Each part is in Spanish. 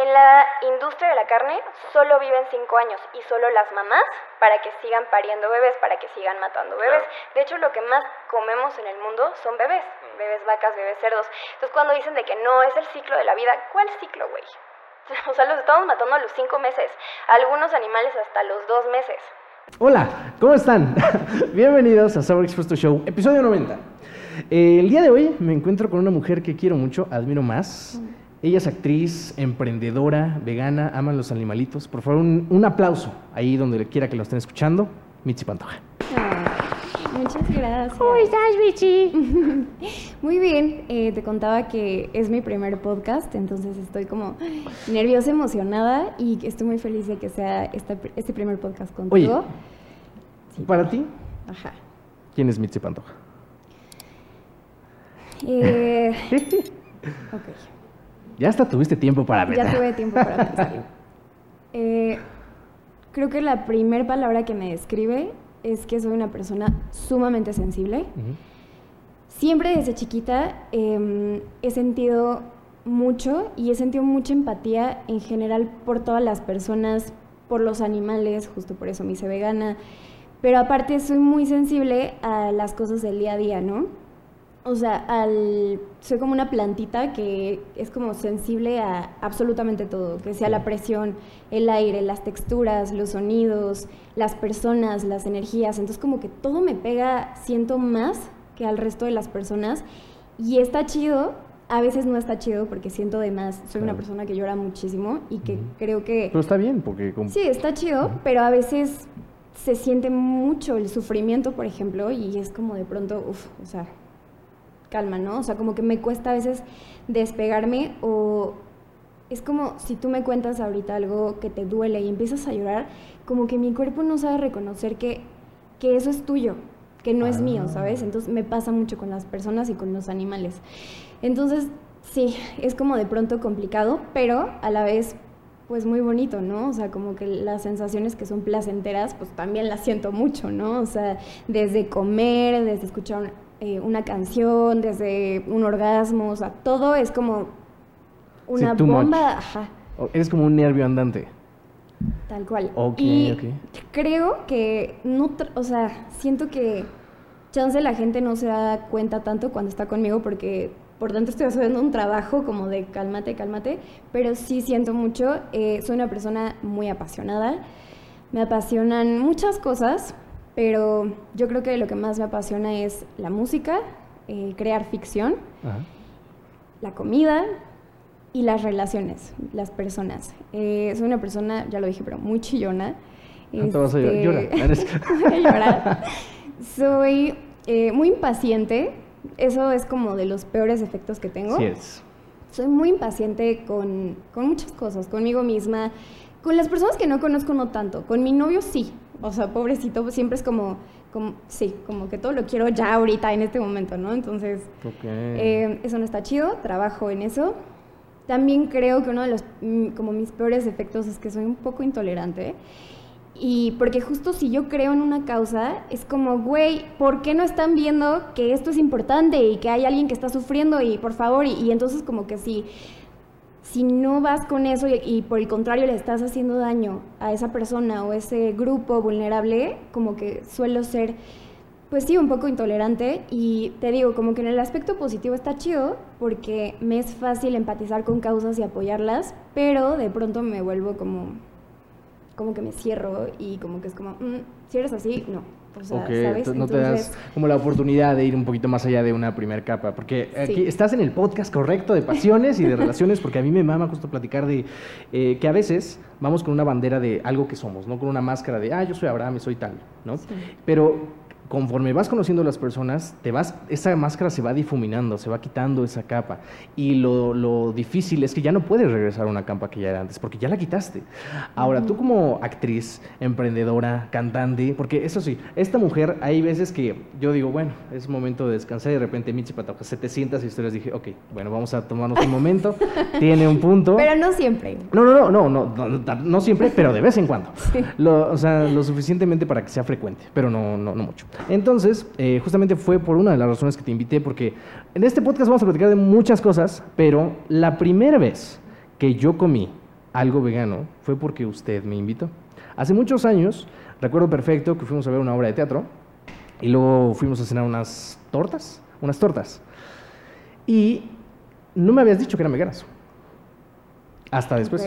En la industria de la carne solo viven 5 años y solo las mamás para que sigan pariendo bebés, para que sigan matando bebés. De hecho, lo que más comemos en el mundo son bebés, bebés vacas, bebés cerdos. Entonces, cuando dicen de que no es el ciclo de la vida, ¿cuál ciclo, güey? O sea, los estamos matando a los 5 meses, algunos animales hasta los 2 meses. Hola, ¿cómo están? Bienvenidos a Sabor Expuesto Show, episodio 90. Eh, el día de hoy me encuentro con una mujer que quiero mucho, admiro más. Ella es actriz, emprendedora, vegana, ama los animalitos. Por favor, un, un aplauso ahí donde quiera que lo estén escuchando. Mitzi Pantoja. Muchas gracias. ¿Cómo estás, Vichy? Muy bien, eh, te contaba que es mi primer podcast, entonces estoy como nerviosa, emocionada y estoy muy feliz de que sea esta- este primer podcast Oye, contigo. para ti, Ajá. ¿quién es Mitzi Pantoja? Eh, ok. Ya hasta tuviste tiempo para Ya pensar. tuve tiempo para pensarlo. Eh, creo que la primera palabra que me describe es que soy una persona sumamente sensible. Siempre desde chiquita em, he sentido mucho y he sentido mucha empatía en general por todas las personas, por los animales, justo por eso me hice vegana. Pero aparte soy muy sensible a las cosas del día a día, ¿no? O sea, al, soy como una plantita que es como sensible a absolutamente todo, que sea la presión, el aire, las texturas, los sonidos, las personas, las energías. Entonces como que todo me pega, siento más que al resto de las personas. Y está chido, a veces no está chido porque siento de más. Soy una persona que llora muchísimo y que creo que... Pero está bien, porque... como- Sí, está chido, pero a veces se siente mucho el sufrimiento, por ejemplo, y es como de pronto, uff, o sea, calma, ¿no? O sea, como que me cuesta a veces despegarme o es como si tú me cuentas ahorita algo que te duele y empiezas a llorar, como que mi cuerpo no sabe reconocer que, que eso es tuyo, que no es mío, Ah. ¿sabes? Entonces me pasa mucho con las personas y con los animales. Entonces, sí, es como de pronto complicado, pero a la vez pues muy bonito, ¿no? O sea, como que las sensaciones que son placenteras, pues también las siento mucho, ¿no? O sea, desde comer, desde escuchar eh, una canción, desde un orgasmo, o sea, todo es como una much. bomba, ajá, Eres como un nervio andante. tal cual. Ok, y ok. creo que no, o sea, siento que chance la gente no se da cuenta tanto cuando está conmigo porque por dentro estoy haciendo un trabajo como de cálmate, cálmate, pero sí siento mucho, eh, soy una persona muy apasionada, me apasionan muchas cosas, pero yo creo que lo que más me apasiona es la música, eh, crear ficción, Ajá. la comida y las relaciones, las personas. Eh, soy una persona, ya lo dije, pero muy chillona. No te vas a llorar. Este, voy a llorar. Soy eh, muy impaciente. Eso es como de los peores efectos que tengo. Sí es. Soy muy impaciente con, con muchas cosas, conmigo misma. Con las personas que no conozco no tanto. Con mi novio sí. O sea, pobrecito, siempre es como, como sí, como que todo lo quiero ya ahorita, en este momento, ¿no? Entonces, Ok. eh, eso no está chido, trabajo en eso. También creo que uno de los, mm, como mis peores defectos es que soy un poco intolerante. Y porque justo si yo creo en una causa, es como, güey, ¿por qué no están viendo que esto es importante y que hay alguien que está sufriendo y por favor? Y, y entonces como que si, si no vas con eso y, por el contrario le estás haciendo daño a esa persona o ese grupo vulnerable, como que suelo ser pues sí, un poco intolerante y te digo, como que en el aspecto positivo está chido porque me es fácil empatizar con causas y apoyarlas, pero de pronto me vuelvo como, como que me cierro y como que es como, mm, si eres así, no. O sea, Ok, ¿sabes? t- no te das Entonces, como la oportunidad de ir un poquito más allá de una primera capa, porque aquí estás en el podcast correcto de pasiones y de relaciones, porque a mí me mama justo platicar de eh, que a veces vamos con una bandera de algo que somos, no con una máscara de, ah, yo soy Abraham y soy tal, ¿no? Sí. Pero conforme vas conociendo a las personas, te vas, esa máscara se va difuminando, se va quitando esa capa. Y lo, lo difícil es que ya no puedes regresar a una capa que ya era antes, porque ya la quitaste. Ahora, tú como actriz, emprendedora, cantante, porque eso sí, esta mujer, hay veces que yo digo, bueno, es momento de descansar y de repente Michi Patoja, 700 historias, dije, ok, bueno, vamos a tomarnos un momento, tiene un punto. Pero no siempre. No, no, no, no, no, no, no, siempre, pero de vez en cuando. Lo, o sea, lo suficientemente para que sea frecuente, pero no, no, no mucho. Entonces, eh, justamente fue por una de las razones que te invité, porque en este podcast vamos a platicar de muchas cosas, pero la primera vez que yo comí algo vegano fue porque usted me invitó. Hace muchos años, recuerdo perfecto que fuimos a ver una obra de teatro y luego fuimos a cenar unas tortas, unas tortas. Y no me habías dicho que eran veganas. Hasta después.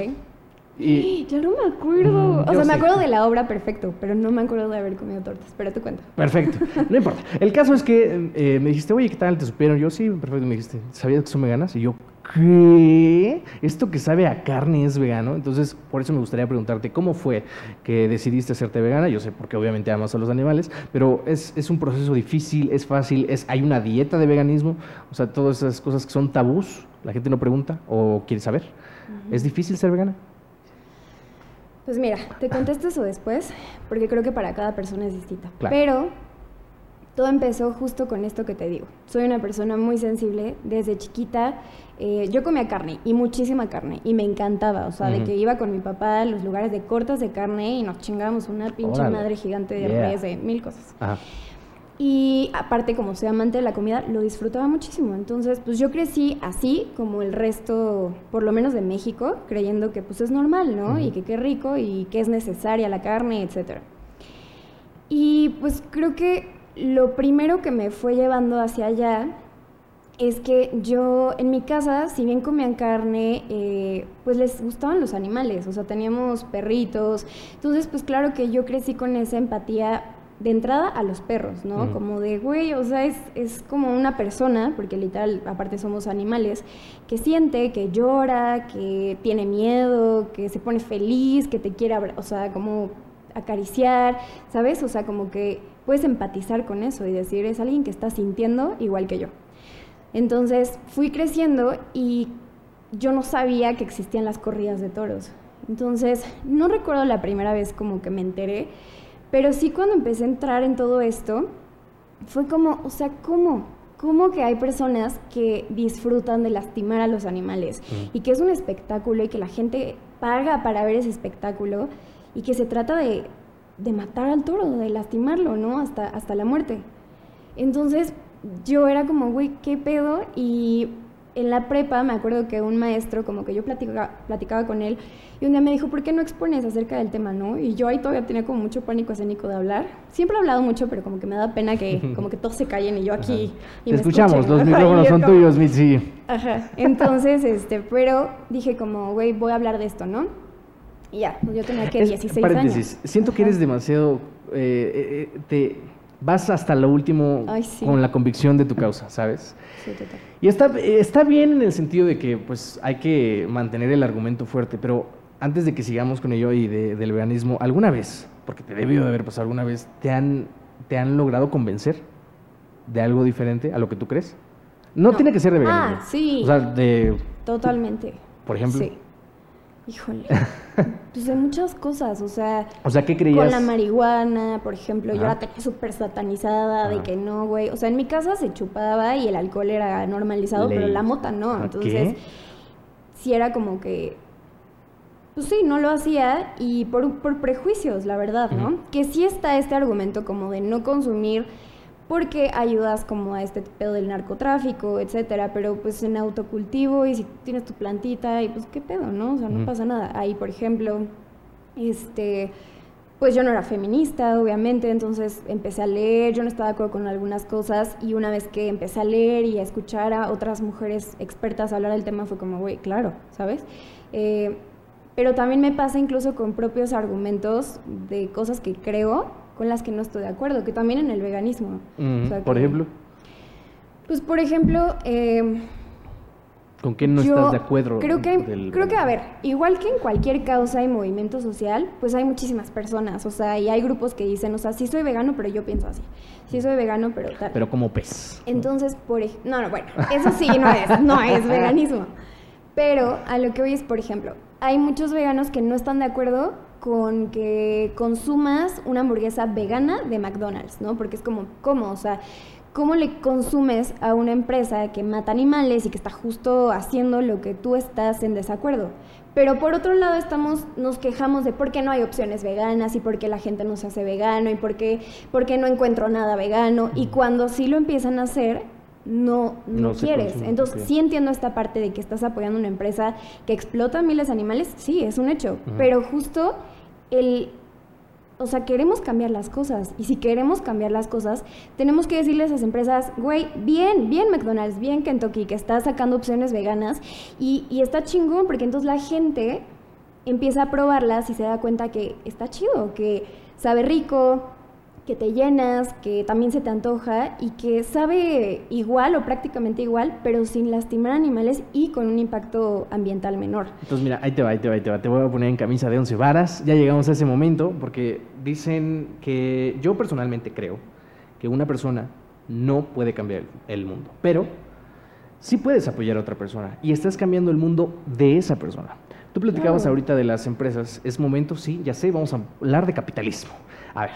Y Ya no me acuerdo. Mm, o yo sea, me sé. acuerdo de la obra perfecto, pero no me acuerdo de haber comido tortas. Pero te cuento. Perfecto, no importa. El caso es que eh, me dijiste, oye, ¿qué tal? ¿Te supieron? Yo, sí, perfecto. Me dijiste, ¿sabías que son veganas? Y yo, ¿qué? ¿Esto que sabe a carne es vegano? Entonces, por eso me gustaría preguntarte, ¿cómo fue que decidiste hacerte vegana? Yo sé, porque obviamente amas a los animales, pero es, es un proceso difícil, es fácil, es, hay una dieta de veganismo, o sea, todas esas cosas que son tabús, la gente no pregunta o quiere saber. ¿Es difícil ser vegana? Pues mira, te contesto eso después, porque creo que para cada persona es distinta. Claro. Pero todo empezó justo con esto que te digo. Soy una persona muy sensible. Desde chiquita eh, yo comía carne y muchísima carne y me encantaba. O sea, de que iba con mi papá a los lugares de cortas de carne y nos chingábamos una pinche Órale. madre gigante de Yeah. res, de mil cosas. Ajá. Y aparte, como soy amante de la comida, lo disfrutaba muchísimo. Entonces, pues yo crecí así, como el resto, por lo menos de México, creyendo que pues es normal, ¿no? Y que qué rico y que es necesaria la carne, etcétera. Y pues creo que lo primero que me fue llevando hacia allá es que yo en mi casa, si bien comían carne, eh, pues les gustaban los animales, o sea, teníamos perritos. Entonces, pues claro que yo crecí con esa empatía de entrada a los perros, ¿no? Como de, güey, o sea, es, es como una persona, porque literal, aparte somos animales, que siente, que llora, que tiene miedo, que se pone feliz, que te quiere, o sea, como acariciar, ¿sabes? O sea, como que puedes empatizar con eso y decir, es alguien que está sintiendo igual que yo. Entonces fui creciendo y yo no sabía que existían las corridas de toros. Entonces no recuerdo la primera vez como que me enteré, pero sí cuando empecé a entrar en todo esto, fue como, o sea, ¿cómo? ¿Cómo que hay personas que disfrutan de lastimar a los animales? Y que es un espectáculo y que la gente paga para ver ese espectáculo y que se trata de, de matar al toro, de lastimarlo, ¿no? Hasta, hasta la muerte. Entonces yo era como, güey, ¿qué pedo? Y en la prepa me acuerdo que un maestro, como que yo platicaba, platicaba con él, y un día me dijo, ¿por qué no expones acerca del tema, no? Y yo ahí todavía tenía como mucho pánico escénico de hablar. Siempre he hablado mucho, pero como que me da pena que como que todos se callen y yo aquí... y Te me escuchamos, escuchen, los ¿no? micrófonos son como- tuyos, Mitzi. Ajá. Entonces, este, pero dije como, güey, voy a hablar de esto, ¿no? Y ya, pues yo tenía que Es- 16 paréntesis, años. siento que eres demasiado... eh, eh, te vas hasta lo último Ay, sí. con la convicción de tu causa, ¿sabes? Sí, total. Y está, está bien en el sentido de que pues hay que mantener el argumento fuerte, pero antes de que sigamos con ello y de- del veganismo, ¿alguna vez, porque te debió de haber pasado alguna vez, te han, te han logrado convencer de algo diferente a lo que tú crees? No, No. tiene que ser de veganismo. Ah, sí. O sea, de, Totalmente. por ejemplo. Sí. Híjole. pues de muchas cosas, o sea, O sea, ¿qué creías? con la marihuana, por ejemplo, yo la tenía súper satanizada, de que no, güey. O sea, en mi casa se chupaba y el alcohol era normalizado, pero la mota no. ¿Ah, Entonces, qué? sí era como que. Pues sí, no lo hacía y por, por prejuicios, la verdad, ¿no? Que sí está este argumento como de no consumir porque ayudas como a este pedo del narcotráfico, etcétera, pero pues en autocultivo y si tienes tu plantita y pues qué pedo, ¿no? O sea, no pasa nada. Ahí, por ejemplo, este, pues yo no era feminista, obviamente, entonces empecé a leer, yo no estaba de acuerdo con algunas cosas y una vez que empecé a leer y a escuchar a otras mujeres expertas hablar del tema fue como, güey, claro, ¿sabes? Eh, pero también me pasa incluso con propios argumentos de cosas que creo con las que no estoy de acuerdo, que también en el veganismo. Mm, O sea, por que- ejemplo, Pues por ejemplo, eh, ¿con qué no yo estás de acuerdo? Creo que, del creo que, a ver, igual que en cualquier causa y movimiento social, pues hay muchísimas personas, o sea, y hay grupos que dicen, o sea, sí soy vegano, pero yo pienso así. Sí soy vegano, pero tal. Pero como pez. Entonces, por ejemplo, no, no, bueno, eso sí no es, no es veganismo. Pero a lo que hoy es, por ejemplo, hay muchos veganos que no están de acuerdo con que consumas una hamburguesa vegana de McDonald's, ¿no? Porque es como, ¿cómo? O sea, ¿cómo le consumes a una empresa que mata animales y que está justo haciendo lo que tú estás en desacuerdo? Pero por otro lado estamos, nos quejamos de por qué no hay opciones veganas y por qué la gente no se hace vegano y por qué, por qué no encuentro nada vegano. Y cuando sí lo empiezan a hacer, no, no, quieres. consume, Entonces, sí entiendo esta parte de que estás apoyando una empresa que explota miles de animales, sí, es un hecho, pero justo el... O sea, queremos cambiar las cosas. Y si queremos cambiar las cosas, tenemos que decirle a esas empresas, güey, bien, bien McDonald's, bien Kentucky, que está sacando opciones veganas. Y, y está chingón, porque entonces la gente empieza a probarlas y se da cuenta que está chido, que sabe rico, que te llenas, que también se te antoja y que sabe igual o prácticamente igual, pero sin lastimar animales y con un impacto ambiental menor. Entonces, mira, ahí te va, ahí te va, ahí te va. Te voy a poner en camisa de once varas. Ya llegamos a ese momento porque dicen que yo personalmente creo que una persona no puede cambiar el, mundo, pero sí puedes apoyar a otra persona y estás cambiando el mundo de esa persona. Tú platicabas Claro. ahorita de las empresas. Es momento, sí, ya sé, vamos a hablar de capitalismo. A ver,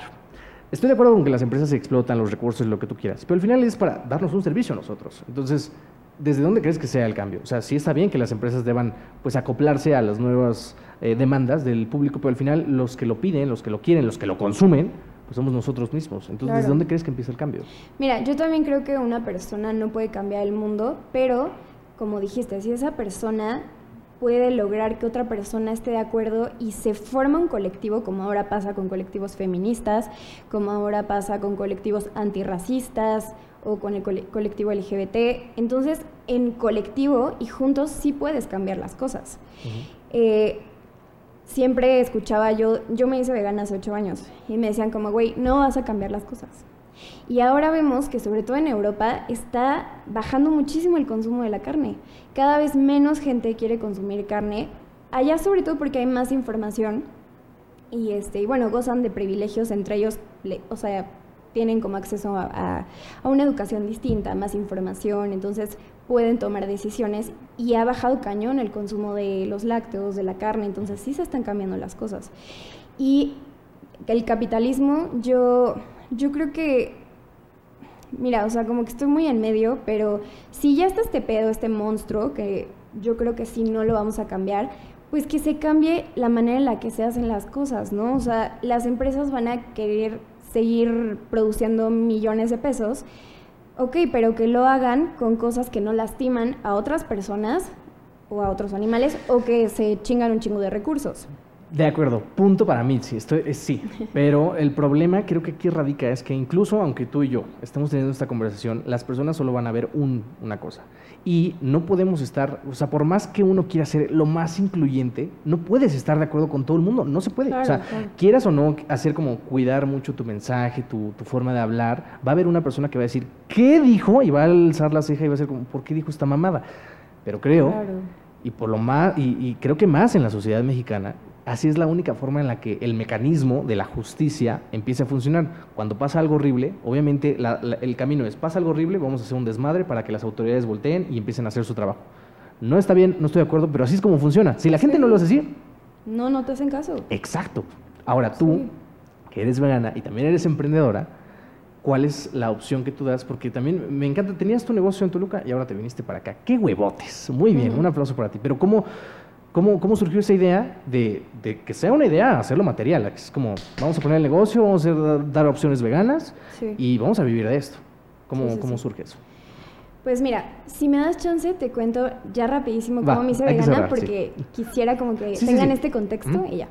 estoy de acuerdo con que las empresas explotan los recursos, lo que tú quieras, pero al final es para darnos un servicio a nosotros. Entonces, ¿desde dónde crees que sea el cambio? O sea, sí está bien que las empresas deban pues acoplarse a las nuevas eh, demandas del público, pero al final los que lo piden, los que lo quieren, los que lo consumen, pues somos nosotros mismos. Entonces, ¿desde dónde crees que empieza el cambio? Mira, yo también creo que una persona no puede cambiar el mundo, pero como dijiste, si esa persona puede lograr que otra persona esté de acuerdo y se forma un colectivo, como ahora pasa con colectivos feministas, como ahora pasa con colectivos antirracistas o con el cole- colectivo LGBT, entonces en colectivo y juntos sí puedes cambiar las cosas. Eh, siempre escuchaba yo, yo me hice vegana hace ocho años y me decían como, güey, no vas a cambiar las cosas. Y ahora vemos que sobre todo en Europa está bajando muchísimo el consumo de la carne. Cada vez menos gente quiere consumir carne. Allá sobre todo porque hay más información y este y bueno gozan de privilegios entre ellos, o sea tienen como acceso a, a- a una educación distinta, más información, entonces pueden tomar decisiones y ha bajado cañón el consumo de los lácteos, de la carne, entonces sí se están cambiando las cosas. Y el capitalismo, yo, yo creo que, mira, o sea, como que estoy muy en medio, pero si ya está este pedo, este monstruo, que yo creo que sí no lo vamos a cambiar, pues que se cambie la manera en la que se hacen las cosas, ¿no? O sea, las empresas van a querer seguir produciendo millones de pesos, ok, pero que lo hagan con cosas que no lastiman a otras personas o a otros animales o que se chingan un chingo de recursos. De acuerdo, punto para mí, sí, estoy, es sí. Pero el problema creo que aquí radica es que incluso aunque tú y yo estemos teniendo esta conversación, las personas solo van a ver un- una cosa. Y no podemos estar, o sea, por más que uno quiera ser lo más incluyente, no puedes estar de acuerdo con todo el mundo, no se puede. Claro, o sea, claro. quieras o no hacer como cuidar mucho tu mensaje, tu, tu forma de hablar, va a haber una persona que va a decir, ¿qué dijo? Y va a alzar la ceja y va a ser como, ¿por qué dijo esta mamada? Pero creo Claro. y por lo más y, y creo que más en la sociedad mexicana así es la única forma en la que el mecanismo de la justicia empieza a funcionar cuando pasa algo horrible obviamente la- la- el camino es pasa algo horrible vamos a hacer un desmadre para que las autoridades volteen y empiecen a hacer su trabajo no está bien no estoy de acuerdo pero así es como funciona si la gente no lo hace así No, no te hacen caso. exacto ahora tú Sí. que eres vegana y también eres emprendedora ¿Cuál es la opción que tú das? Porque también me encanta, tenías tu negocio en Toluca y ahora te viniste para acá. ¡Qué huevotes! Muy bien, un aplauso para ti. Pero ¿cómo, cómo, cómo surgió esa idea de, de que sea una idea, hacerlo material? Es como, vamos a poner el negocio, vamos a dar opciones veganas Sí. y vamos a vivir de esto. ¿Cómo, Sí, sí, cómo surge eso? Pues mira, si me das chance, te cuento ya rapidísimo Va, cómo me hice vegana, cerrar, porque quisiera como que tengan este contexto Ujú. y ya.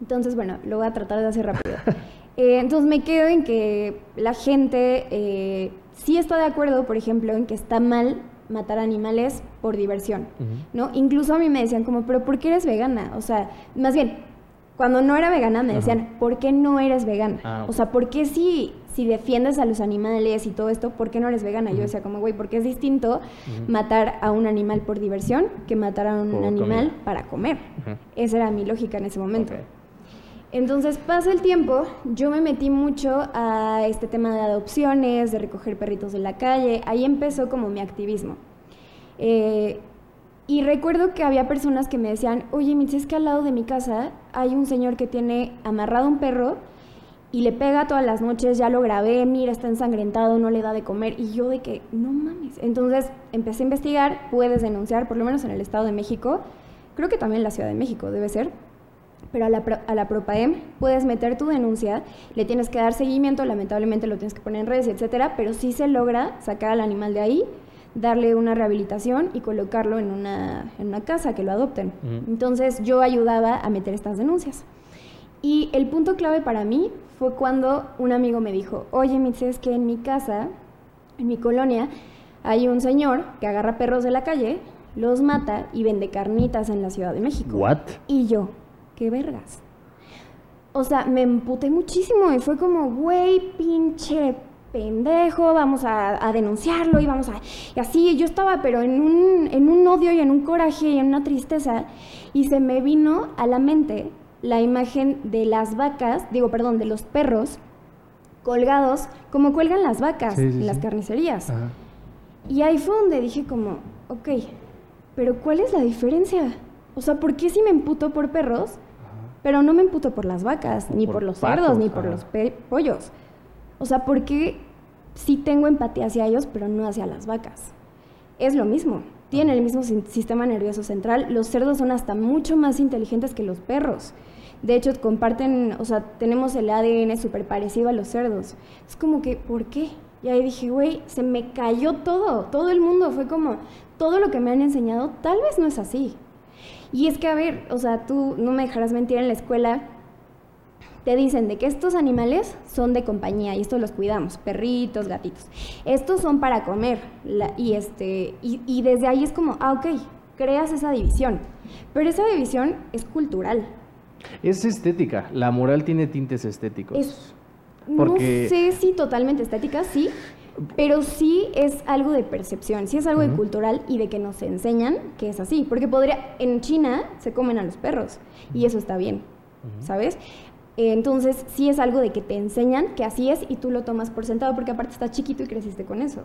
Entonces, bueno, lo voy a tratar de hacer rápido. Eh, entonces me quedo en que la gente eh, sí está de acuerdo, por ejemplo, en que está mal matar animales por diversión. ¿no? Incluso a mí me decían como, pero ¿por qué eres vegana? O sea, más bien, cuando no era vegana me Ajá. decían, ¿por qué no eres vegana? Ah. O sea, ¿por qué si, si defiendes a los animales y todo esto, por qué no eres vegana? Yo decía como, güey, porque es distinto matar a un animal por diversión que matar a un Por animal para comer. Esa era mi lógica en ese momento. Entonces pasa el tiempo, yo me metí mucho a este tema de adopciones, de recoger perritos de la calle, ahí empezó como mi activismo. Eh, y recuerdo que había personas que me decían, oye, Mitzi, es que al lado de mi casa hay un señor que tiene amarrado un perro y le pega todas las noches, ya lo grabé, mira, está ensangrentado, no le da de comer. Y yo de que, no mames. Entonces empecé a investigar, puedes denunciar, por lo menos en el Estado de México, creo que también en la Ciudad de México debe ser. Pero a la, a la PROPAEM puedes meter tu denuncia, le tienes que dar seguimiento, lamentablemente lo tienes que poner en redes, etcétera, pero sí se logra sacar al animal de ahí, darle una rehabilitación y colocarlo en una, en una casa, que lo adopten. Entonces yo ayudaba a meter estas denuncias. Y el punto clave para mí fue cuando un amigo me dijo, oye, Mitzi, es que en mi casa, en mi colonia, hay un señor que agarra perros de la calle, los mata y vende carnitas en la Ciudad de México. ¿What? Y yo, qué vergas. O sea, me emputé muchísimo y fue como, güey, pinche pendejo, vamos a, denunciarlo y vamos a... Y así, yo estaba pero en un, en un odio y en un coraje y en una tristeza y se me vino a la mente la imagen de las vacas, digo, perdón, de los perros colgados, como cuelgan las vacas en las carnicerías. Y ahí fue donde dije como, ok, pero ¿cuál es la diferencia? O sea, ¿por qué si me emputo por perros, pero no me emputo por las vacas, ni por, los cerdos, ni por los pollos? O sea, ¿por qué sí tengo empatía hacia ellos, pero no hacia las vacas? Es lo mismo, tienen el mismo sistema nervioso central. Los cerdos son hasta mucho más inteligentes que los perros. De hecho, comparten, o sea, tenemos el ADN súper parecido a los cerdos. Es como que, ¿por qué? Y ahí dije, güey, se me cayó todo, todo el mundo. Fue como, todo lo que me han enseñado tal vez no es así. Y es que, a ver, o sea, tú no me dejarás mentir en la escuela, te dicen de que estos animales son de compañía y estos los cuidamos, perritos, gatitos. Estos son para comer y, este, y, y desde ahí es como, ah, ok, creas esa división. Pero esa división es cultural. Es estética, la moral tiene tintes estéticos. Es, No sé si totalmente estética, sí, pero sí es algo de percepción, sí es algo de cultural y de que nos enseñan que es así. Porque podría, en China se comen a los perros y eso está bien, ¿sabes? Entonces sí es algo de que te enseñan que así es y tú lo tomas por sentado porque aparte estás chiquito y creciste con eso.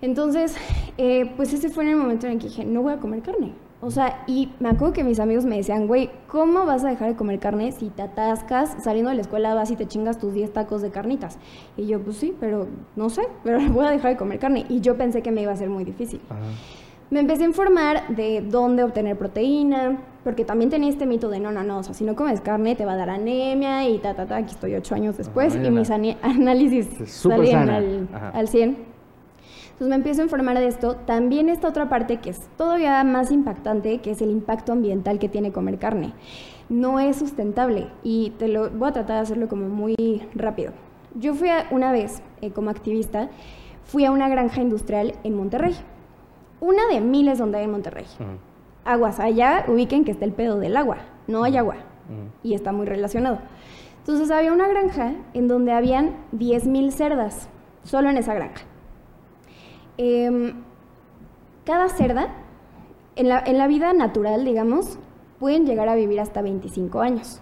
Entonces, eh, pues ese fue en el momento en el que dije, no voy a comer carne. O sea, y me acuerdo que mis amigos me decían, güey, ¿cómo vas a dejar de comer carne si te atascas, saliendo de la escuela vas y te chingas tus 10 tacos de carnitas? Y yo, pues sí, pero no sé, pero voy a dejar de comer carne. Y yo pensé que me iba a ser muy difícil. Me empecé a informar de dónde obtener proteína, porque también tenía este mito de no, no, no, o sea, si no comes carne te va a dar anemia y ta, ta, ta. Aquí estoy ocho años después y mis análisis salían al, al 100. Entonces me empiezo a informar de esto. También está otra parte que es todavía más impactante, que es el impacto ambiental que tiene comer carne. No es sustentable y te lo voy a tratar de hacerlo como muy rápido. Yo fui una vez eh, como activista, fui a una granja industrial en Monterrey. Una de miles donde hay en Monterrey. Aguas, allá ubiquen que está el pedo del agua, no hay agua. Y está muy relacionado. Entonces había una granja en donde habían 10.000 cerdas, solo en esa granja. Em, cada cerda, en la, vida natural, digamos, pueden llegar a vivir hasta 25 años.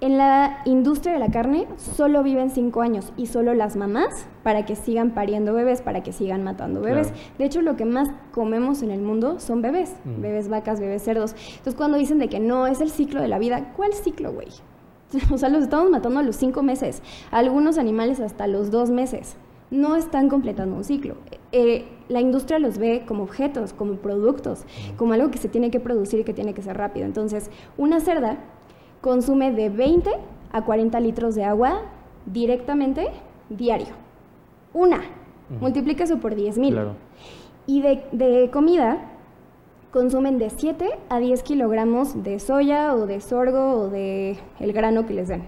En la industria de la carne solo viven 5 años y solo las mamás para que sigan pariendo bebés, para que sigan matando bebés. De hecho, lo que más comemos en el mundo son bebés, bebés vacas, bebés cerdos. Entonces, cuando dicen de que no es el ciclo de la vida, ¿cuál ciclo, güey? O sea, los estamos matando a los 5 meses, algunos animales hasta los 2 meses no están completando un ciclo. Eh, la industria los ve como objetos, como productos, como algo que se tiene que producir y que tiene que ser rápido. Entonces, una cerda consume de 20 a 40 litros de agua directamente diario. Una. Multiplica eso por 10 mil. Y de, comida consumen de 7 a 10 kilogramos de soya o de sorgo o de el grano que les den.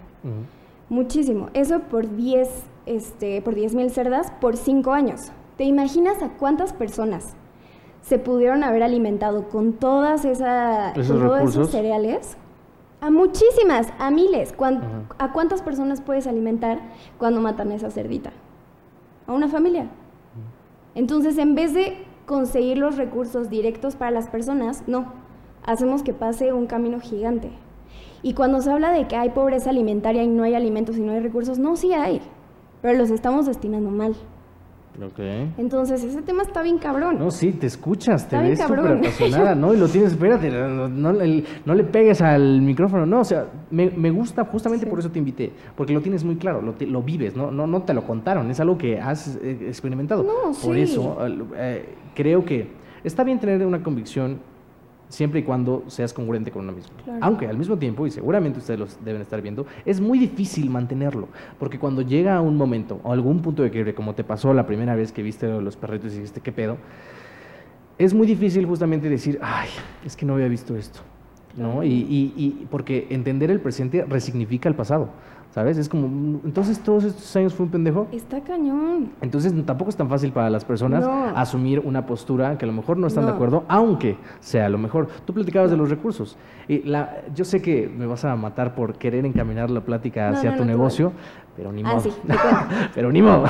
Muchísimo. Eso por 10 este, por 10.000 cerdas por 5 años. ¿Te imaginas a cuántas personas se pudieron haber alimentado con todas esa, todos esos cereales? A muchísimas, a miles. ¿A cuántas personas puedes alimentar cuando matan a esa cerdita? A una familia. Entonces, en vez de conseguir los recursos directos para las personas, no, hacemos que pase un camino gigante. Y cuando se habla de que hay pobreza alimentaria y no hay alimentos y no hay recursos, no, sí hay pero los estamos destinando mal. Okay. Entonces, ese tema está bien cabrón. No, sí, te escuchas, te ves súper apasionada, ¿no? Y lo tienes, espérate, no, le pegues al micrófono, no, o sea, me, gusta, justamente por eso te invité, porque lo tienes muy claro, lo, lo vives, ¿no? ¿no? No te lo contaron, es algo que has eh, experimentado. No, por eso, eh, creo que está bien tener una convicción siempre y cuando seas congruente con uno mismo. Aunque al mismo tiempo, y seguramente ustedes los deben estar viendo, es muy difícil mantenerlo, porque cuando llega un momento o algún punto de quiebre, como te pasó la primera vez que viste los perritos y dijiste, ¿qué pedo? Es muy difícil justamente decir, ay, es que no había visto esto, ¿no? Y, y, y porque entender el presente resignifica el pasado. ¿Sabes? Es como, entonces todos estos años fue un pendejo. Está cañón. Entonces tampoco es tan fácil para las personas asumir una postura que a lo mejor no están de acuerdo, aunque sea lo mejor. Tú platicabas de los recursos. Y la, yo sé que me vas a matar por querer encaminar la plática hacia tu negocio, pero ni ah, modo. pero ni modo.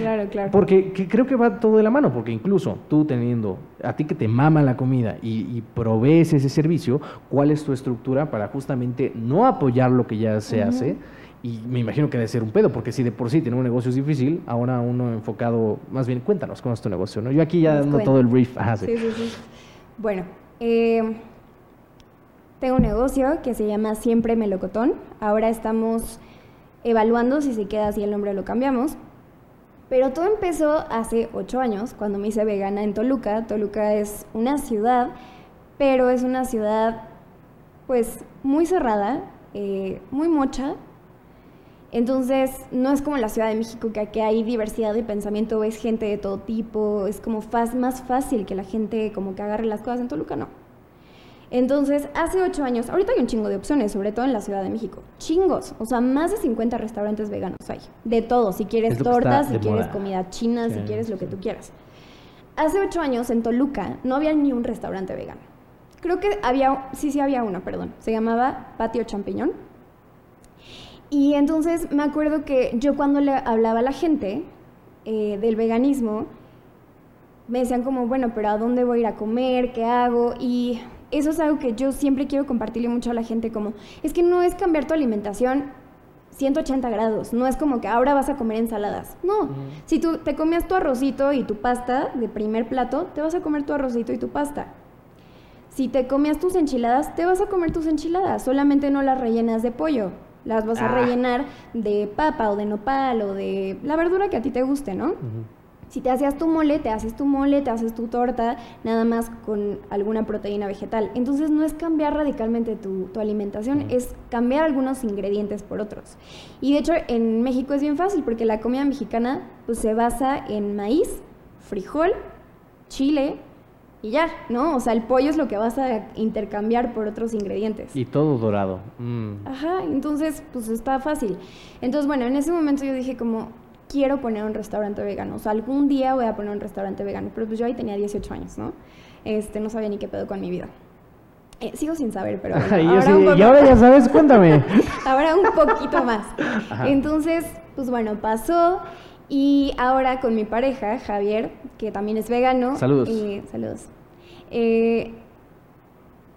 claro, claro. Porque creo que va todo de la mano, porque incluso tú teniendo a ti que te mama la comida y, y provees ese servicio, ¿cuál es tu estructura para justamente no apoyar lo que ya se hace? Y me imagino que debe ser un pedo, porque si de por sí tener un negocio es difícil, ahora uno enfocado, más bien, cuéntanos cómo es tu negocio, ¿no? Yo aquí ya dando todo el brief. sí. sí, sí, Bueno, eh, tengo un negocio que se llama Siempre Melocotón. Ahora estamos evaluando si se queda así el nombre lo cambiamos. Pero todo empezó hace ocho años, cuando me hice vegana en Toluca. Toluca es una ciudad, pero es una ciudad pues muy cerrada, eh, muy mocha, entonces, no es como la Ciudad de México, que aquí hay diversidad de pensamiento, es gente de todo tipo, es como más fácil que la gente como que agarre las cosas en Toluca, no. Entonces, hace ocho años, ahorita hay un chingo de opciones, sobre todo en la Ciudad de México. Chingos, o sea, más de 50 restaurantes veganos hay. De todo, si quieres tortas, si quieres comida china, si quieres lo que tú quieras. Hace ocho años en Toluca no había ni un restaurante vegano. Creo que había, sí, sí había uno, perdón. Se llamaba Patio Champiñón y entonces me acuerdo que yo cuando le hablaba a la gente eh, del veganismo, me decían como, bueno, pero ¿a dónde voy a ir a comer? ¿Qué hago? Y eso es algo que yo siempre quiero compartirle mucho a la gente, como, es que no es cambiar tu alimentación 180 grados, no es como que ahora vas a comer ensaladas. No, si tú te comías tu arrocito y tu pasta de primer plato, te vas a comer tu arrocito y tu pasta. Si te comías tus enchiladas, te vas a comer tus enchiladas, solamente no las rellenas de pollo. Las vas a ah. rellenar de papa o de nopal o de la verdura que a ti te guste, ¿no? Si te hacías tu mole, te haces tu mole, te haces tu torta, nada más con alguna proteína vegetal. Entonces no es cambiar radicalmente tu, alimentación, es cambiar algunos ingredientes por otros. Y de hecho en México es bien fácil porque la comida mexicana pues, se basa en maíz, frijol, chile, y ya, ¿no? O sea, el pollo es lo que vas a intercambiar por otros ingredientes. Y todo dorado. Mm. Ajá, entonces, pues está fácil. Entonces, bueno, en ese momento yo dije como, quiero poner un restaurante vegano. O sea, algún día voy a poner un restaurante vegano. Pero pues yo ahí tenía 18 años, ¿no? Este, no sabía ni qué pedo con mi vida. Eh, sigo sin saber, pero ahora y ahora ya sabes, cuéntame. ahora un poquito más. Entonces, pues bueno, pasó y ahora con mi pareja, Javier, que también es vegano. Saludos. Eh, saludos. Eh,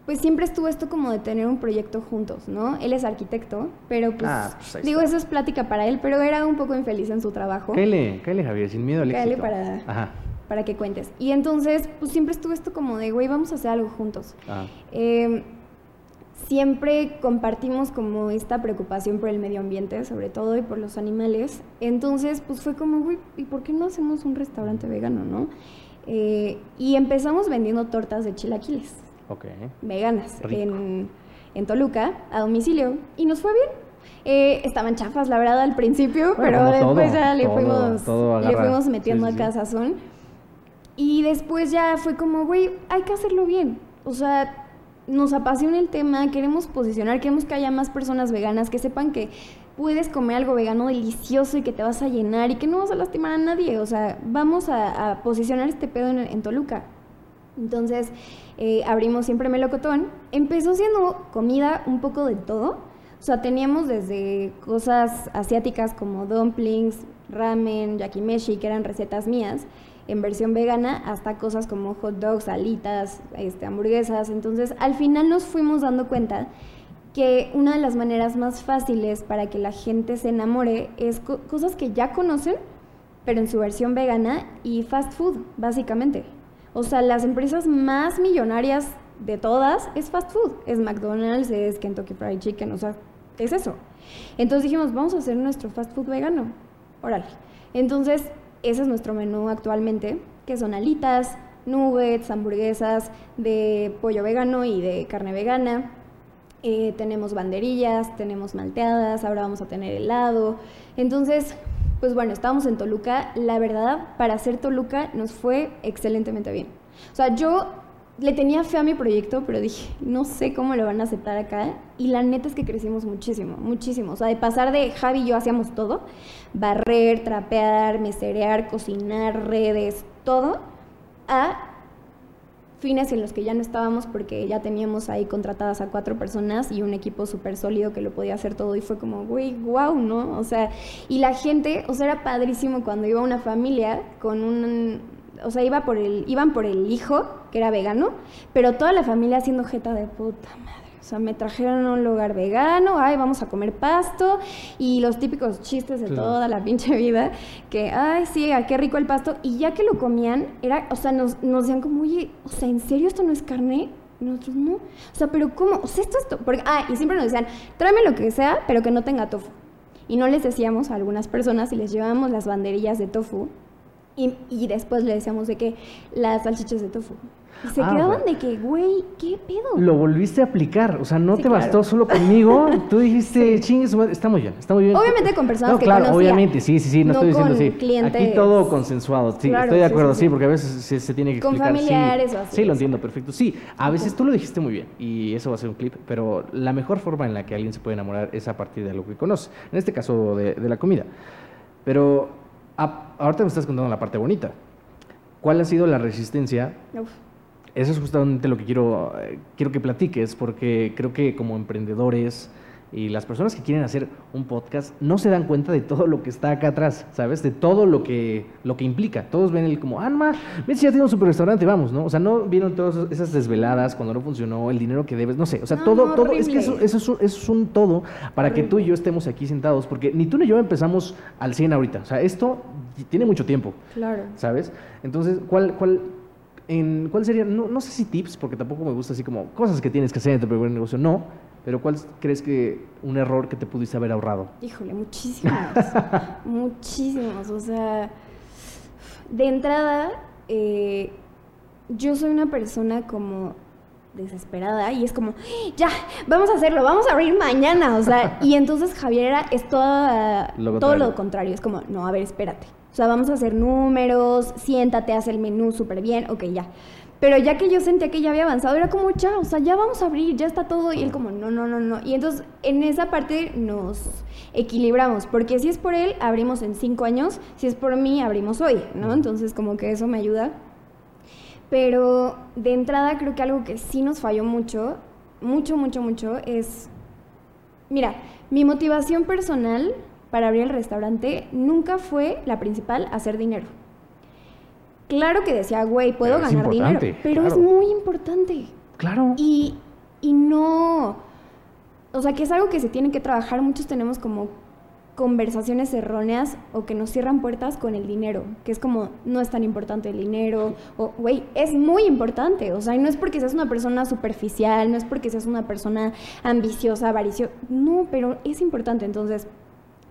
pues siempre estuvo esto como de tener un proyecto juntos, ¿no? Él es arquitecto, pero pues, ah, pues digo, eso es plática para él, pero era un poco infeliz en su trabajo. Cállale, cállale Javier, sin miedo al éxito. para, para que cuentes. Y entonces, pues siempre estuvo esto como de, güey, vamos a hacer algo juntos. Ah. Eh, siempre compartimos como esta preocupación por el medio ambiente, sobre todo, y por los animales. Entonces, pues fue como, uy, ¿y por qué no hacemos un restaurante vegano, no? Eh, y empezamos vendiendo tortas de chilaquiles. Veganas. En, en, Toluca, a domicilio. Y nos fue bien. Eh, estaban chafas, la verdad, al principio, pero después ya le fuimos, le fuimos metiendo a casa son. Y después ya fue como, güey, hay que hacerlo bien. O sea, nos apasiona el tema, queremos posicionar, queremos que haya más personas veganas que sepan que puedes comer algo vegano delicioso y que te vas a llenar y que no vas a lastimar a nadie. O sea, vamos a, posicionar este pedo en, Toluca. Entonces, eh, abrimos siempre Melocotón. Empezó siendo comida un poco de todo. O sea, teníamos desde cosas asiáticas como dumplings, ramen, yakimeshi, que eran recetas mías en versión vegana hasta cosas como hot dogs, alitas, este, hamburguesas. Entonces, al final nos fuimos dando cuenta que una de las maneras más fáciles para que la gente se enamore es cosas que ya conocen, pero en su versión vegana y fast food, básicamente. O sea, las empresas más millonarias de todas es fast food. Es McDonald's, es Kentucky Fried Chicken, o sea, es eso. Entonces dijimos, vamos a hacer nuestro fast food vegano. Órale. Entonces, ese es nuestro menú actualmente, que son alitas, nuggets, hamburguesas de pollo vegano y de carne vegana. Eh, tenemos banderillas, tenemos malteadas, ahora vamos a tener helado. Entonces, pues bueno, estábamos en Toluca. La verdad, para hacer Toluca nos fue excelentemente bien. O sea, yo le tenía fe a mi proyecto, pero dije, no sé cómo lo van a aceptar acá. Y la neta es que crecimos muchísimo, muchísimo. O sea, de pasar de Javi y yo hacíamos todo, barrer, trapear, meserear, cocinar, redes, todo, a fines en los que ya no estábamos porque ya teníamos ahí contratadas a cuatro personas y un equipo súper sólido que lo podía hacer todo y fue como, güey, wow, ¿no? O sea, y la gente, o sea, era padrísimo cuando iba una familia con un, o sea, iba por el, iban por el hijo, que era vegano, pero toda la familia haciendo jeta de puta madre. O sea, me trajeron a un lugar vegano, ay, vamos a comer pasto, y los típicos chistes de toda la pinche vida, que, ay, sí, qué rico el pasto, y ya que lo comían, era, o sea, nos, nos decían como, oye, o sea, ¿en serio esto no es carne? nosotros no. O sea, pero ¿cómo? O sea, esto es... Porque, ah, y siempre nos decían, tráeme lo que sea, pero que no tenga tofu. Y no les decíamos a algunas personas y les llevábamos las banderillas de tofu y, y después le decíamos de que las salchichas de tofu. Y se Ah, quedaban de que, güey, ¿qué pedo? Lo volviste a aplicar, o sea, no Sí, te bastó solo conmigo, tú dijiste, chingue está muy bien, está muy bien. Obviamente con personas no, que claro, conocía, obviamente, sí, sí, sí, no, no estoy diciendo con sí. clientes. Aquí todo consensuado, sí, Claro, estoy de sí, acuerdo, sí, sí, sí. porque a veces se, se tiene que Con explicar. sí. familiares o así, Sí, lo entiendo, perfecto. Sí, a veces tú lo dijiste muy bien y eso va a ser un clip, pero la mejor forma en la que alguien se puede enamorar es a partir de algo que conoce, en este caso de, de la comida. Pero a- ahorita me estás contando la parte bonita. ¿Cuál ha sido la resistencia Uf. Eso es justamente lo que quiero, eh, quiero que platiques, porque creo que como emprendedores y las personas que quieren hacer un podcast no se dan cuenta de todo lo que está acá atrás, ¿sabes? De todo lo que, lo que implica. Todos ven el como, ah, no, si ya tiene un super restaurante, vamos, ¿no? O sea, no vieron todas esas desveladas cuando no funcionó, el dinero que debes, no sé. O sea, No, todo, no, todo, es que eso, eso es, un- eso es un todo para que tú y yo estemos aquí sentados, porque ni tú ni yo empezamos al 100 ahorita. O sea, esto tiene mucho tiempo. Claro. ¿sabes? Entonces, ¿cuál, cuál, en, cuál sería, no, no sé si tips, porque tampoco me gusta así como cosas que tienes que hacer en tu primer negocio, no, pero cuál crees que un error que te pudiste haber ahorrado? Híjole, muchísimos. muchísimos. O sea, de entrada, eh, yo soy una persona como desesperada y es como, ya, vamos a hacerlo, vamos a abrir mañana. O sea, y entonces Javier era, es toda- Lo todo lo contrario. Es como, no, a ver, espérate. O sea, vamos a hacer números, siéntate, haz el menú súper bien, ok, ya. Pero ya que yo sentía que ya había avanzado, era como, ya, o sea, ya vamos a abrir, ya está todo. Y él como, no, no, no, no. Y entonces en esa parte nos equilibramos, porque si es por él, abrimos en cinco años, si es por mí, abrimos hoy, ¿no? Entonces como que eso me ayuda. Pero de entrada creo que algo que sí nos falló mucho, mucho, mucho, mucho, es, mira, mi motivación personal para abrir el restaurante nunca fue la principal hacer dinero. Claro que decía, güey, puedo Pero ganar dinero, pero es muy importante. Claro. Y, y no, o sea, que es algo que se tiene que trabajar. Muchos tenemos como conversaciones erróneas o que nos cierran puertas con el dinero, que es como, no es tan importante el dinero, o, güey, es muy importante, o sea, y no es porque seas una persona superficial, no es porque seas una persona ambiciosa, avariciosa, no, pero es importante, entonces...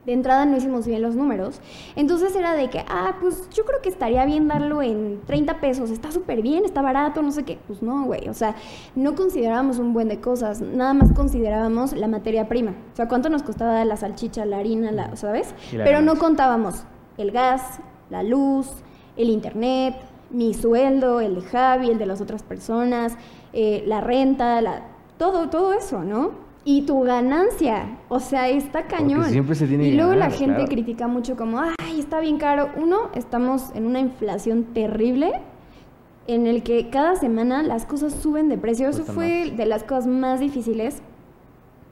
De entrada no hicimos bien los números. Entonces era de que, ah, pues yo creo que estaría bien darlo en 30 pesos. Está súper bien, está barato, no sé qué. Pues no, güey. O sea, no considerábamos un buen de cosas. Nada más considerábamos la materia prima. O sea, cuánto nos costaba la salchicha, la harina, la, ¿sabes? La Pero no contábamos el gas, la luz, el internet, mi sueldo, el de Javi, el de las otras personas, eh, la renta, la, todo, todo eso, ¿no? Y tu ganancia, o sea, está cañón. siempre se tiene y luego la gente claro. critica mucho como, ay, está bien caro. Uno, estamos en una inflación terrible en el que cada semana las cosas suben de precio. Eso fue más. de las cosas más difíciles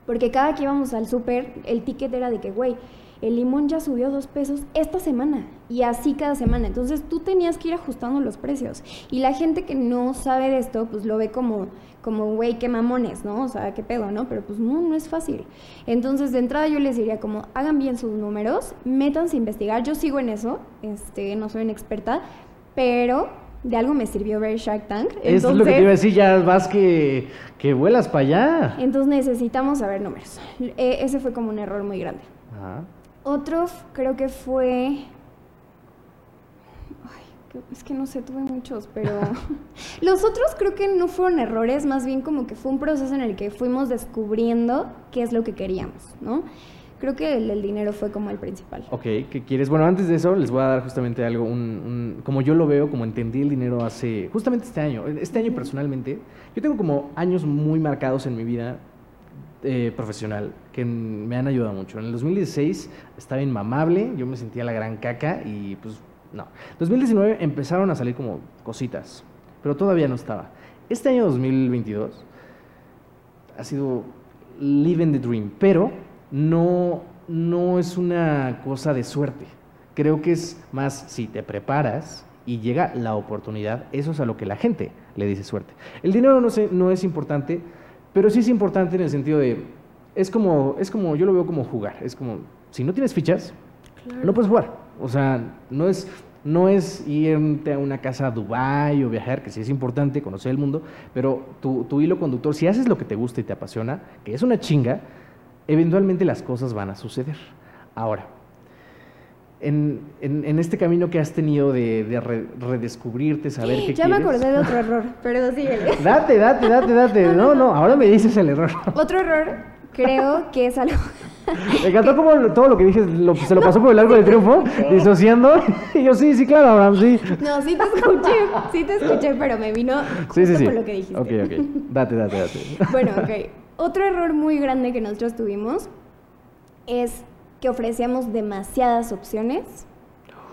porque cada que íbamos al súper, el ticket era de que, güey, el limón ya subió dos pesos esta semana. Y así cada semana. Entonces tú tenías que ir ajustando los precios. Y la gente que no sabe de esto, pues lo ve como, como, güey, qué mamones, ¿no? O sea, qué pedo, ¿no? Pero pues no, no es fácil. Entonces de entrada yo les diría como, hagan bien sus números, métanse a investigar. Yo sigo en eso, este, no soy una experta, pero de algo me sirvió ver Shark Tank. Eso es lo que te iba a decir, ya vas que, que vuelas para allá. entonces necesitamos saber números. E- ese fue como un error muy grande. Ajá. Otro creo que fue... Ay, Es que no sé, tuve muchos, pero los otros creo que no fueron errores, más bien como que fue un proceso en el que fuimos descubriendo qué es lo que queríamos, ¿no? Creo que el, dinero fue como el principal. Ok, ¿qué quieres? Bueno, antes de eso les voy a dar justamente algo, un, como yo lo veo, como entendí el dinero hace, justamente este año. Este año personalmente, yo tengo como años muy marcados en mi vida eh, profesional que me han ayudado mucho. En el 2016 estaba inmamable, yo me sentía la gran caca y pues no. 2019 empezaron a salir como cositas, pero todavía no estaba. Este año 2022 ha sido living the dream, pero no, no es una cosa de suerte. Creo que es más si te preparas y llega la oportunidad, eso es a lo que la gente le dice suerte. El dinero no, no es importante, pero sí es importante en el sentido de, es como, es como, yo lo veo como jugar, es como, si no tienes fichas, no puedes jugar. O sea, no es, no es irte a una casa a Dubái o viajar, que sí es importante, conocer el mundo, pero tu, tu hilo conductor, si haces lo que te gusta y te apasiona, que es una chinga, eventualmente las cosas van a suceder. Ahora, en, en, este camino que has tenido de, redescubrirte, saber qué ya quieres... Ya me acordé de otro error, pero síguele. Date, date, date, date. No, no, ahora me dices el error. Otro error creo que es algo... Me encantó como todo lo que dije se lo pasó por el arco del triunfo, disociando. Y yo, sí, sí, claro, Abraham, sí. No, sí te escuché, sí te escuché, pero me vino justo por lo que dijiste. Ok, ok. Date, date, date. Bueno, ok. Otro error muy grande que nosotros tuvimos es que ofrecíamos demasiadas opciones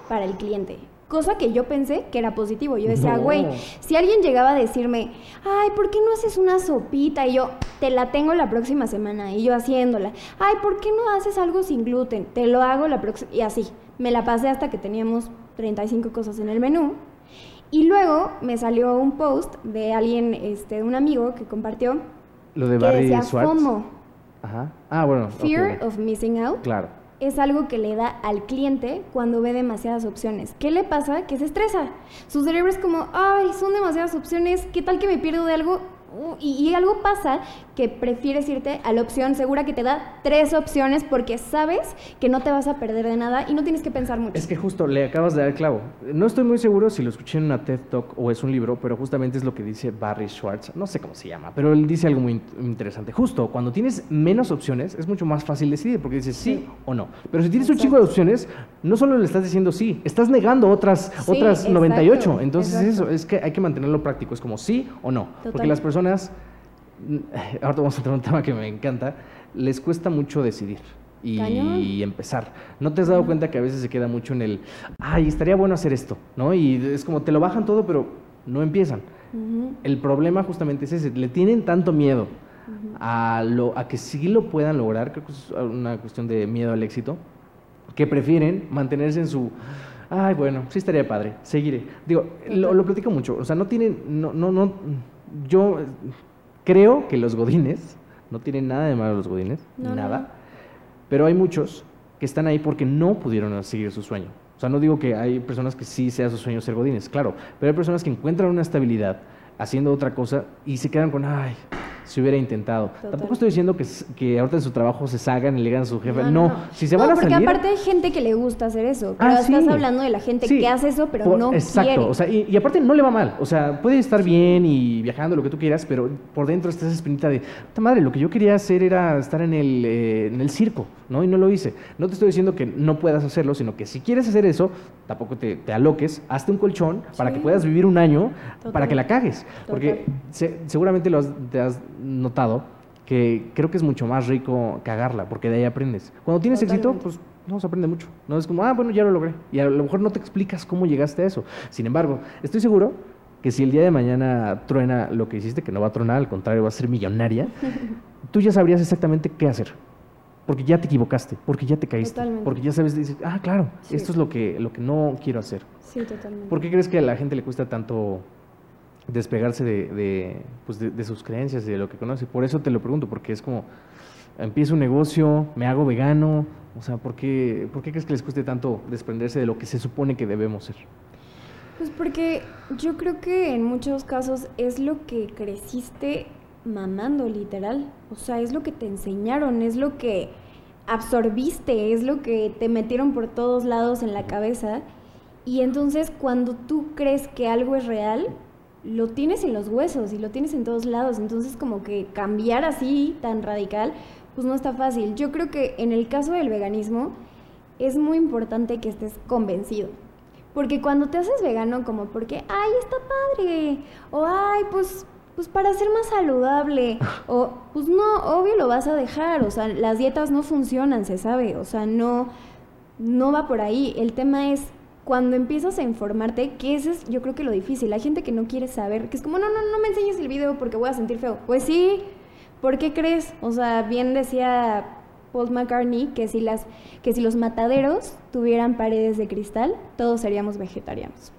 para el cliente. Cosa que yo pensé que era positivo. Yo decía, güey, si alguien llegaba a decirme, ay, ¿por qué no haces una sopita? Y yo, te la tengo la próxima semana. Y yo haciéndola. Ay, ¿por qué no haces algo sin gluten? Te lo hago la próxima. Y así. Me la pasé hasta que teníamos 35 cosas en el menú. Y luego me salió un post de alguien, este, un amigo que compartió lo de Barry decía FOMO. Ajá. Ah, bueno. Fear of missing out. Claro. Es algo que le da al cliente cuando ve demasiadas opciones. ¿Qué le pasa? Que se estresa. Su cerebro es como, ay, son demasiadas opciones, ¿qué tal que me pierdo de algo? Uh, y, algo pasa que prefieres irte a la opción segura que te da tres opciones porque sabes que no te vas a perder de nada y no tienes que pensar mucho. Es que justo le acabas de dar el clavo. No estoy muy seguro si lo escuché en una TED Talk o es un libro, pero justamente es lo que dice Barry Schwartz. No sé cómo se llama, pero él dice algo muy interesante. Justo cuando tienes menos opciones es mucho más fácil decidir porque dices sí, o no. Pero si tienes un chingo de opciones, no solo le estás diciendo sí, estás negando otras, otras 98. Entonces eso, es que hay que mantenerlo práctico. Es como sí o no. Porque las personas ahora vamos a tener un tema que me encanta, les cuesta mucho decidir y, empezar. ¿No te has dado cuenta que a veces se queda mucho en el, ay, estaría bueno hacer esto, ¿no? Y es como te lo bajan todo, pero no empiezan. El problema justamente es ese, le tienen tanto miedo a, lo, a que sí lo puedan lograr, creo que es una cuestión de miedo al éxito, que prefieren mantenerse en su ay, bueno, sí estaría padre, seguiré. Digo, lo, lo, platico mucho, o sea, no tienen, no, no, no, yo creo que los godines, no tienen nada de malo los godines, nada, pero hay muchos que están ahí porque no pudieron seguir su sueño. O sea, no digo que hay personas que sí sea su sueño ser godines, claro, pero hay personas que encuentran una estabilidad haciendo otra cosa y se quedan con, ay, si hubiera intentado. Tampoco estoy diciendo que, que ahorita en su trabajo se salgan y le digan a su jefe. No, si se van a salir... porque aparte hay gente que le gusta hacer eso. Pero ah, estás hablando de la gente que hace eso, pero no exacto. O sea, y, aparte no le va mal. O sea, puede estar bien y viajando, lo que tú quieras, pero por dentro está esa espinita de, madre, lo que yo quería hacer era estar en el, eh, en el circo, ¿no? Y no lo hice. No te estoy diciendo que no puedas hacerlo, sino que si quieres hacer eso, tampoco te, te aloques, hazte un colchón para que puedas vivir un año para que la cagues. Porque seguramente lo te has notado que creo que es mucho más rico cagarla, porque de ahí aprendes. Cuando tienes éxito, pues no se aprende mucho. No es como, ah, bueno, ya lo logré. Y a lo mejor no te explicas cómo llegaste a eso. Sin embargo, estoy seguro que si el día de mañana truena lo que hiciste, que no va a tronar, al contrario, va a ser millonaria, tú ya sabrías exactamente qué hacer. Porque ya te equivocaste, porque ya te caíste, porque ya sabes, dices, ah, claro, esto es lo que, lo que no quiero hacer. Sí, totalmente. ¿Por qué crees que a la gente le cuesta tanto despegarse de, pues de, sus creencias y de lo que conoce. Por eso te lo pregunto, porque es como, empiezo un negocio, me hago vegano, o sea, ¿por qué, ¿por qué crees que les cueste tanto desprenderse de lo que se supone que debemos ser? Pues porque yo creo que en muchos casos es lo que creciste mamando, literal. O sea, es lo que te enseñaron, es lo que absorbiste, es lo que te metieron por todos lados en la cabeza Y entonces cuando tú crees que algo es real, lo tienes en los huesos y lo tienes en todos lados. Entonces como que cambiar así tan radical, pues no está fácil. Yo creo que en el caso del veganismo es muy importante que estés convencido. Porque cuando te haces vegano como porque, ay, está padre, o ay, pues pues para ser más saludable. O, pues no, obvio lo vas a dejar. O sea, las dietas no funcionan, se sabe. O sea, no, no va por ahí. El tema es cuando empiezas a informarte, que ese es yo creo que lo difícil. Hay gente que no quiere saber, que es como, no, no, no me enseñes el video porque voy a sentir feo. Pues sí, ¿por qué crees? O sea, bien decía Paul McCartney que si, las, que si los mataderos tuvieran paredes de cristal, todos seríamos vegetarianos.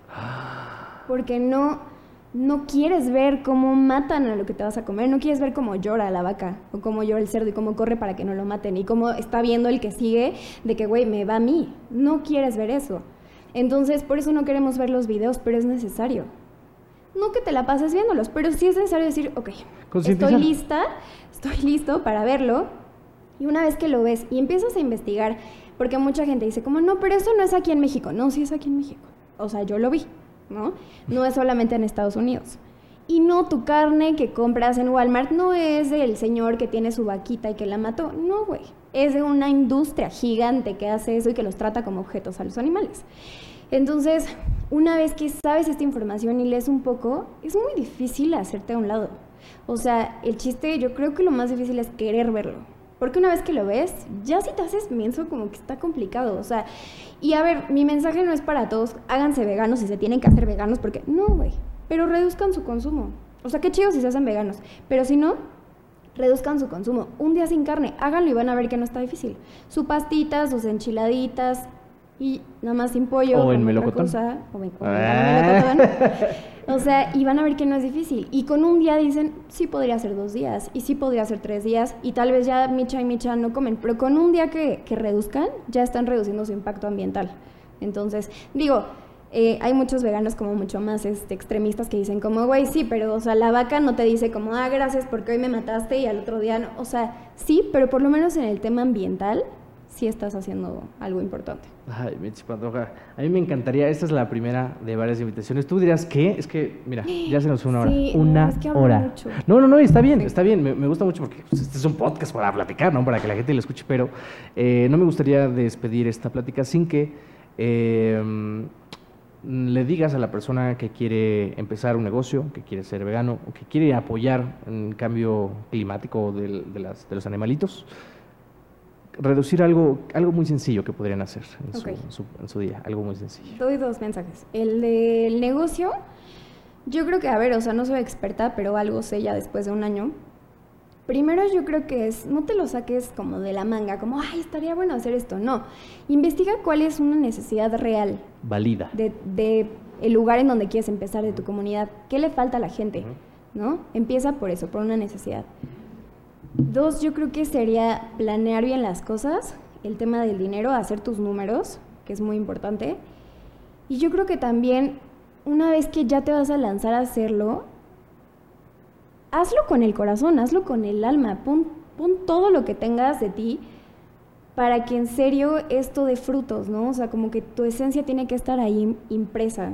Porque no, no quieres ver cómo matan a lo que te vas a comer, no quieres ver cómo llora la vaca o cómo llora el cerdo y cómo corre para que no lo maten y cómo está viendo el que sigue de que, güey, me va a mí. No quieres ver eso. Entonces, por eso no queremos ver los videos, pero es necesario. No que te la pases viéndolos, pero sí es necesario decir, ok, estoy lista, estoy listo para verlo. Y una vez que lo ves y empiezas a investigar, porque mucha gente dice, como, no, pero eso no es aquí en México. No, sí es aquí en México. O sea, yo lo vi, ¿no? No es solamente en Estados Unidos. Y no, tu carne que compras en Walmart no es del señor que tiene su vaquita y que la mató. No, güey. Es de una industria gigante que hace eso y que los trata como objetos a los animales. Entonces, una vez que sabes esta información y lees un poco, es muy difícil hacerte a un lado. O sea, el chiste, yo creo que lo más difícil es querer verlo. Porque una vez que lo ves, ya si te haces menso, como que está complicado. O sea, y a ver, mi mensaje no es para todos, háganse veganos si se tienen que hacer veganos, porque no, güey. Pero reduzcan su consumo. O sea, qué chido si se hacen veganos. Pero si no, reduzcan su consumo. Un día sin carne, háganlo y van a ver que no está difícil. Su pastita, sus enchiladitas, y nada más sin pollo. O en melocotón. o en, ah. O sea, y van a ver que no es difícil. Y con un día dicen, sí podría ser dos días, y sí podría ser tres días, y tal vez ya Micha y Micha no comen, pero con un día que, que reduzcan, ya están reduciendo su impacto ambiental. Entonces, digo, eh, hay muchos veganos como mucho más este, extremistas que dicen como, güey, sí, pero, o sea, la vaca no te dice como, ah, gracias porque hoy me mataste y al otro día no. O sea, sí, pero por lo menos en el tema ambiental, sí estás haciendo algo importante. Ay, Mitzi Pantoja, a mí me encantaría, esta es la primera de varias invitaciones. Tú dirías que, es que, mira, ya se nos fue una hora. una hora. No, no, no, está bien, está bien, me, gusta mucho porque pues, este es un podcast para platicar, ¿no? Para que la gente lo escuche, pero eh, no me gustaría despedir esta plática sin que em, le digas a la persona que quiere empezar un negocio, que quiere ser vegano, o que quiere apoyar el cambio climático de, las, de los animalitos reducir algo, algo muy sencillo que podrían hacer en, su, día, algo muy sencillo. Doy dos mensajes. El del negocio, yo creo que, a ver, o sea, no soy experta, pero algo sé ya después de un año. Primero yo creo que es, no te lo saques como de la manga, como, ay, estaría bueno hacer esto. No, investiga cuál es una necesidad real. Válida. De, de el lugar en donde quieres empezar, de tu comunidad. ¿Qué le falta a la gente? ¿No? Empieza por eso, por una necesidad. Dos, yo creo que sería planear bien las cosas, el tema del dinero, hacer tus números, que es muy importante. Y yo creo que también, una vez que ya te vas a lanzar a hacerlo, hazlo con el corazón, hazlo con el alma, pon, todo lo que tengas de ti para que en serio esto dé frutos, ¿no? O sea, como que tu esencia tiene que estar ahí impresa.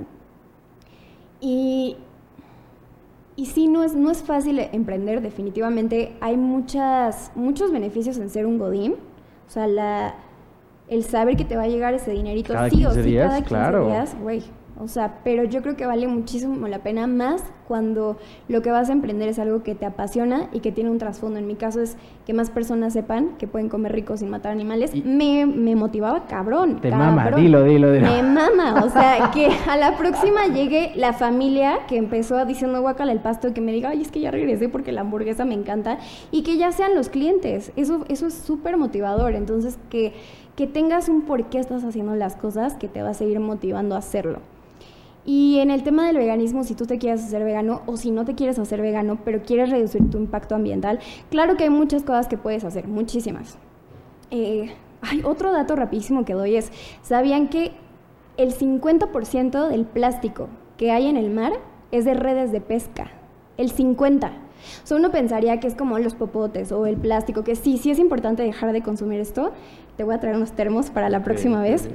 Y y sí, no es, no es fácil emprender, definitivamente. Hay muchas, muchos beneficios en ser un godín. O sea, la, el saber que te va a llegar ese dinerito sí o sí días, cada 15 claro. días, güey. O sea, pero yo creo que vale muchísimo la pena más cuando lo que vas a emprender es algo que te apasiona y que tiene un trasfondo. En mi caso es que más personas sepan que pueden comer rico sin matar animales. Me, me, motivaba cabrón. Te mama, dilo, dilo, dilo. Me mama. O sea, que a la próxima llegue la familia que empezó diciendo guacala el pasto y que me diga, ay, es que ya regresé porque la hamburguesa me encanta. Y que ya sean los clientes. Eso, eso es súper motivador. Entonces, que, que tengas un por qué estás haciendo las cosas que te va a seguir motivando a hacerlo. Y en el tema del veganismo, si tú te quieres hacer vegano o si no te quieres hacer vegano, pero quieres reducir tu impacto ambiental, claro que hay muchas cosas que puedes hacer, muchísimas. Eh, hay otro dato rapidísimo que doy es, ¿sabían que el 50% del plástico que hay en el mar es de redes de pesca? El 50%. O sea, uno pensaría que es como los popotes o el plástico, que sí, sí es importante dejar de consumir esto. Te voy a traer unos termos para la próxima vez.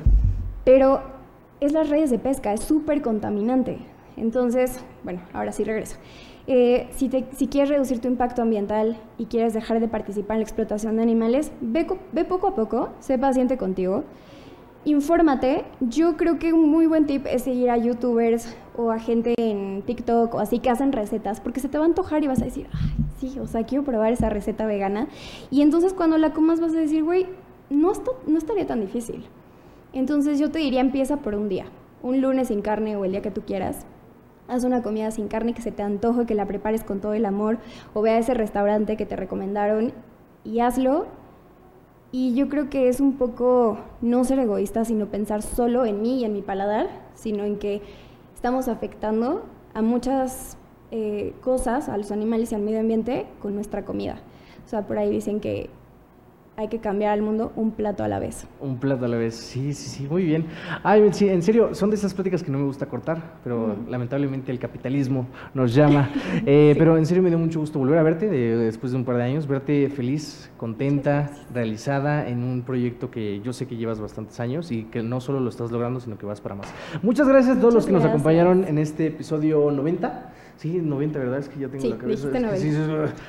Pero es las redes de pesca, es súper contaminante. Entonces, bueno, ahora sí regreso. Eh, si, te, si, quieres reducir tu impacto ambiental y quieres dejar de participar en la explotación de animales, ve, ve poco a poco, sé paciente contigo, infórmate. Yo creo que un muy buen tip es seguir a youtubers o a gente en TikTok o así que hacen recetas, porque se te va a antojar y vas a decir, ay, sí, o sea, quiero probar esa receta vegana. Y entonces cuando la comas vas a decir, güey, no, no estaría tan difícil. Entonces yo te diría, empieza por un día, un lunes sin carne o el día que tú quieras. Haz una comida sin carne que se te antoje, que la prepares con todo el amor, o ve a ese restaurante que te recomendaron y hazlo. Y yo creo que es un poco no ser egoísta, sino pensar solo en mí y en mi paladar, sino en que estamos afectando a muchas eh, cosas, a los animales y al medio ambiente con nuestra comida. O sea, por ahí dicen que hay que cambiar al mundo un plato a la vez. Un plato a la vez, sí, sí, sí, muy bien. Ay, sí, en serio, son de esas pláticas que no me gusta cortar, pero lamentablemente el capitalismo nos llama. Eh, pero en serio me dio mucho gusto volver a verte después de un par de años, verte feliz, contenta, realizada en un proyecto que yo sé que llevas bastantes años y que no solo lo estás logrando, sino que vas para más. Muchas gracias a todos los que nos acompañaron en este episodio 90. Sí, 90, ¿verdad? Es que ya tengo la cabeza. sí,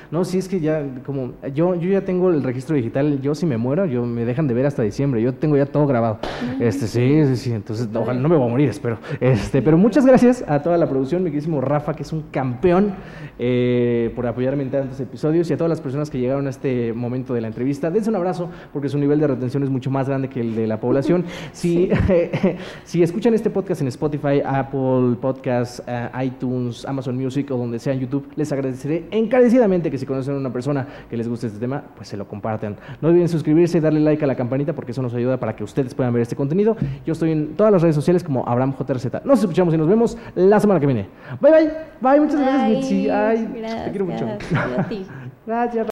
no, sí, es que ya, como, yo, yo ya tengo el registro digital, yo si me muero, yo me dejan de ver hasta diciembre, yo tengo ya todo grabado. Este, sí, sí, sí, entonces, ojalá no me voy a morir, espero. Este, pero muchas gracias a toda la producción, mi queridísimo Rafa, que es un campeón, eh, por apoyarme en tantos episodios, y a todas las personas que llegaron a este momento de la entrevista. Dense un abrazo, porque su nivel de retención es mucho más grande que el de la población. Si, si escuchan este podcast en Spotify, Apple Podcasts, eh, iTunes, Amazon Music o donde sea en YouTube, les agradeceré encarecidamente que si conocen a una persona que les guste este tema, pues se lo compartan. No olviden suscribirse y darle like a la campanita porque eso nos ayuda para que ustedes puedan ver este contenido. Yo estoy en todas las redes sociales como Abraham JRZ. Nos escuchamos y nos vemos la semana que viene. Bye, bye. Bye, muchas gracias, Mitzi. Ay, te quiero mucho. Gracias. gracias.